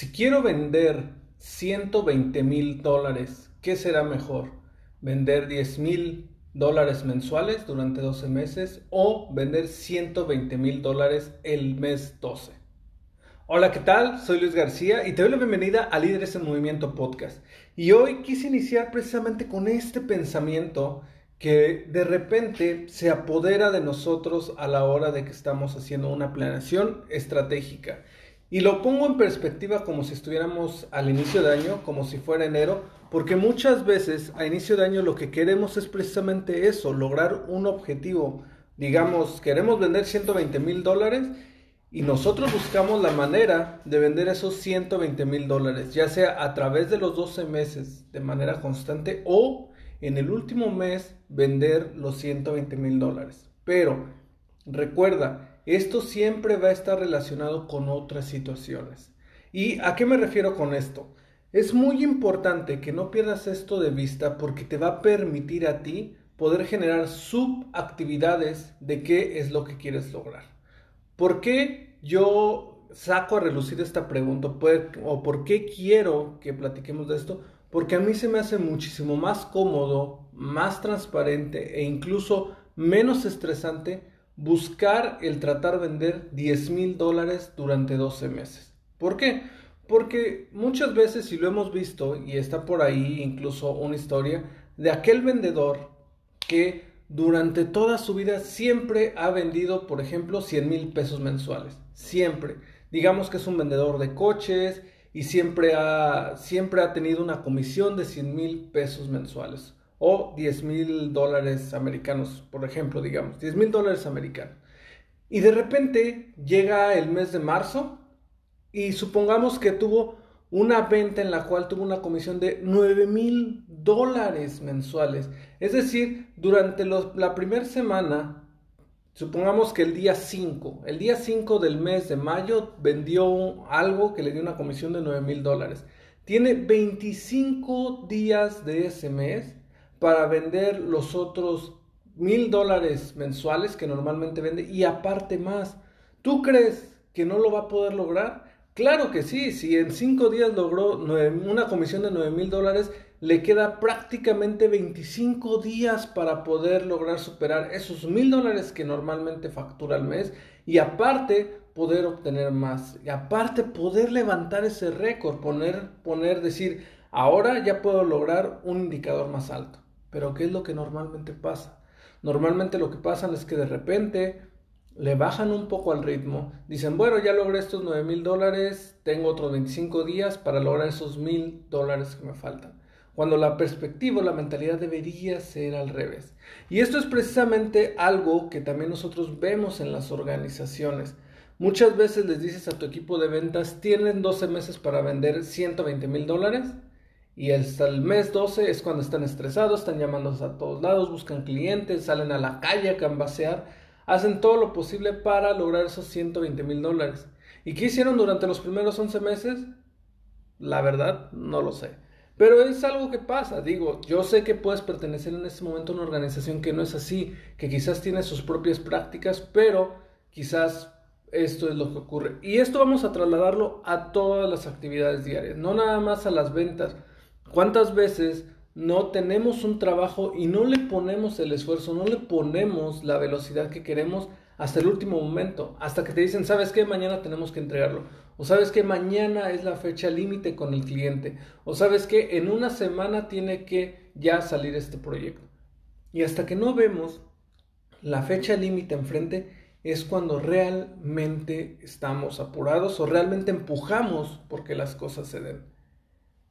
Si quiero vender 120 mil dólares, ¿qué será mejor? ¿Vender 10 mil dólares mensuales durante 12 meses o vender 120 mil dólares el mes 12? Hola, ¿qué tal? Soy Luis García y te doy la bienvenida a Líderes en Movimiento Podcast. Y hoy quise iniciar precisamente con este pensamiento que de repente se apodera de nosotros a la hora de que estamos haciendo una planeación estratégica. Y lo pongo en perspectiva como si estuviéramos al inicio de año, como si fuera enero, porque muchas veces a inicio de año lo que queremos es precisamente eso, lograr un objetivo. Digamos, queremos vender 120 mil dólares y nosotros buscamos la manera de vender esos 120 mil dólares, ya sea a través de los 12 meses de manera constante o en el último mes vender los 120 mil dólares. Pero recuerda, esto siempre va a estar relacionado con otras situaciones. ¿Y a qué me refiero con esto? Es muy importante que no pierdas esto de vista porque te va a permitir a ti poder generar subactividades de qué es lo que quieres lograr. ¿Por qué yo saco a relucir esta pregunta? ¿O por qué quiero que platiquemos de esto? Porque a mí se me hace muchísimo más cómodo, más transparente e incluso menos estresante buscar el tratar de vender 10 mil dólares durante 12 meses. ¿Por qué? Porque muchas veces, y lo hemos visto, y está por ahí incluso una historia, de aquel vendedor que durante toda su vida siempre ha vendido, por ejemplo, 100 mil pesos mensuales. Siempre. Digamos que es un vendedor de coches y siempre ha, siempre ha tenido una comisión de 100 mil pesos mensuales. O 10 mil dólares americanos, por ejemplo, digamos. 10 mil dólares americanos. Y de repente llega el mes de marzo y supongamos que tuvo una venta en la cual tuvo una comisión de 9 mil dólares mensuales. Es decir, durante la primera semana, supongamos que el día 5, el día 5 del mes de mayo vendió algo que le dio una comisión de 9 mil dólares. Tiene 25 días de ese mes para vender los otros mil dólares mensuales que normalmente vende y aparte más. ¿Tú crees que no lo va a poder lograr? Claro que sí, si en cinco días logró una comisión de 9 mil dólares, le queda prácticamente 25 días para poder lograr superar esos mil dólares que normalmente factura al mes y aparte poder obtener más y aparte poder levantar ese récord, poner, poner, decir, ahora ya puedo lograr un indicador más alto. Pero ¿qué es lo que normalmente pasa? Normalmente lo que pasa es que de repente le bajan un poco al ritmo, dicen, bueno, ya logré estos 9 mil dólares, tengo otros 25 días para lograr esos mil dólares que me faltan. Cuando la perspectiva, la mentalidad debería ser al revés. Y esto es precisamente algo que también nosotros vemos en las organizaciones. Muchas veces les dices a tu equipo de ventas, tienen 12 meses para vender 120 mil dólares y hasta el mes 12 es cuando están estresados, están llamándonos a todos lados, buscan clientes, salen a la calle a cambasear hacen todo lo posible para lograr esos 120 mil dólares. ¿Y qué hicieron durante los primeros 11 meses? La verdad, no lo sé. Pero es algo que pasa, digo, yo sé que puedes pertenecer en este momento a una organización que no es así, que quizás tiene sus propias prácticas, pero quizás esto es lo que ocurre. Y esto vamos a trasladarlo a todas las actividades diarias, no nada más a las ventas. ¿Cuántas veces no tenemos un trabajo y no le ponemos el esfuerzo, no le ponemos la velocidad que queremos hasta el último momento, hasta que te dicen, ¿sabes qué? Mañana tenemos que entregarlo. O sabes que mañana es la fecha límite con el cliente. O sabes que en una semana tiene que ya salir este proyecto. Y hasta que no vemos la fecha límite enfrente, es cuando realmente estamos apurados o realmente empujamos porque las cosas se den.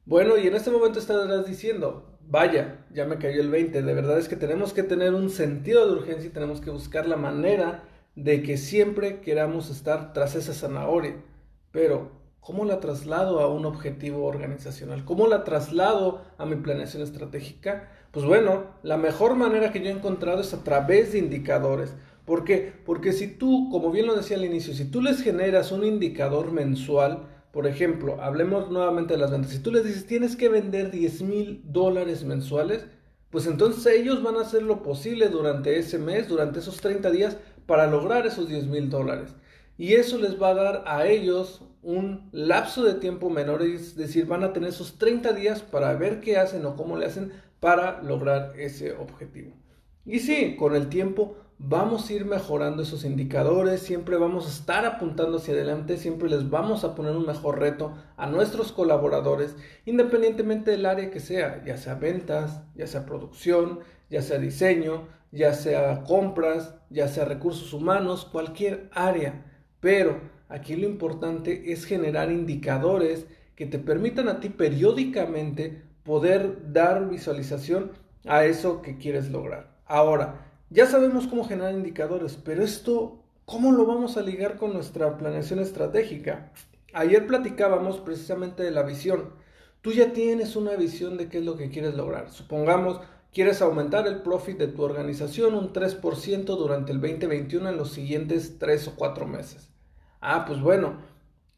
Bueno, y en este momento estarás diciendo, vaya, ya me cayó el 20, de verdad es que tenemos que tener un sentido de urgencia y tenemos que buscar la manera de que siempre queramos estar tras esa zanahoria. Pero, ¿cómo la traslado a un objetivo organizacional? ¿Cómo la traslado a mi planeación estratégica? Pues bueno, la mejor manera que yo he encontrado es a través de indicadores. ¿Por qué? Porque si tú, como bien lo decía al inicio, si tú les generas un indicador mensual, por ejemplo, hablemos nuevamente de las ventas, si tú les dices tienes que vender 10 mil dólares mensuales, pues entonces ellos van a hacer lo posible durante ese mes, durante esos 30 días, para lograr esos 10 mil dólares. Y eso les va a dar a ellos un lapso de tiempo menor, es decir, van a tener esos 30 días para ver qué hacen o cómo le hacen para lograr ese objetivo. Y sí, con el tiempo vamos a ir mejorando esos indicadores, siempre vamos a estar apuntando hacia adelante, siempre les vamos a poner un mejor reto a nuestros colaboradores, independientemente del área que sea, ya sea ventas, ya sea producción, ya sea diseño, ya sea compras, ya sea recursos humanos, cualquier área. Pero aquí lo importante es generar indicadores que te permitan a ti periódicamente poder dar visualización a eso que quieres lograr. Ahora, ya sabemos cómo generar indicadores, pero esto, ¿cómo lo vamos a ligar con nuestra planeación estratégica? Ayer platicábamos precisamente de la visión. Tú ya tienes una visión de qué es lo que quieres lograr. Supongamos, quieres aumentar el profit de tu organización un 3% durante el 2021 en los siguientes 3 o 4 meses. Ah, pues bueno,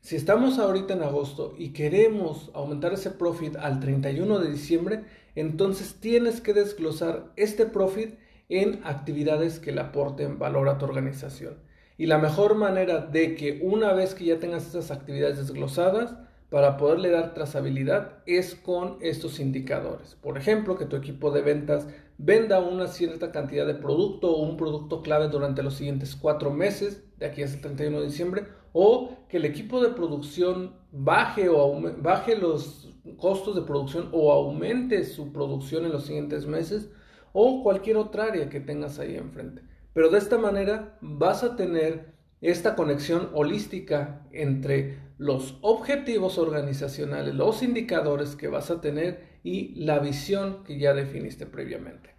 si estamos ahorita en agosto y queremos aumentar ese profit al 31 de diciembre, entonces tienes que desglosar este profit en actividades que le aporten valor a tu organización. Y la mejor manera de que una vez que ya tengas estas actividades desglosadas, para poderle dar trazabilidad es con estos indicadores. Por ejemplo, que tu equipo de ventas venda una cierta cantidad de producto o un producto clave durante los siguientes cuatro meses, de aquí hasta el 31 de diciembre, o que el equipo de producción baje, o baje los costos de producción o aumente su producción en los siguientes meses, o cualquier otra área que tengas ahí enfrente. Pero de esta manera vas a tener esta conexión holística entre los objetivos organizacionales, los indicadores que vas a tener y la visión que ya definiste previamente.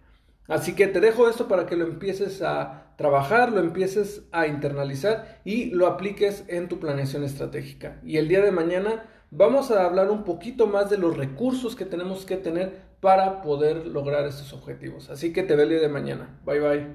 Así que te dejo esto para que lo empieces a trabajar, lo empieces a internalizar y lo apliques en tu planeación estratégica. Y el día de mañana vamos a hablar un poquito más de los recursos que tenemos que tener para poder lograr estos objetivos. Así que te veo el día de mañana. Bye bye.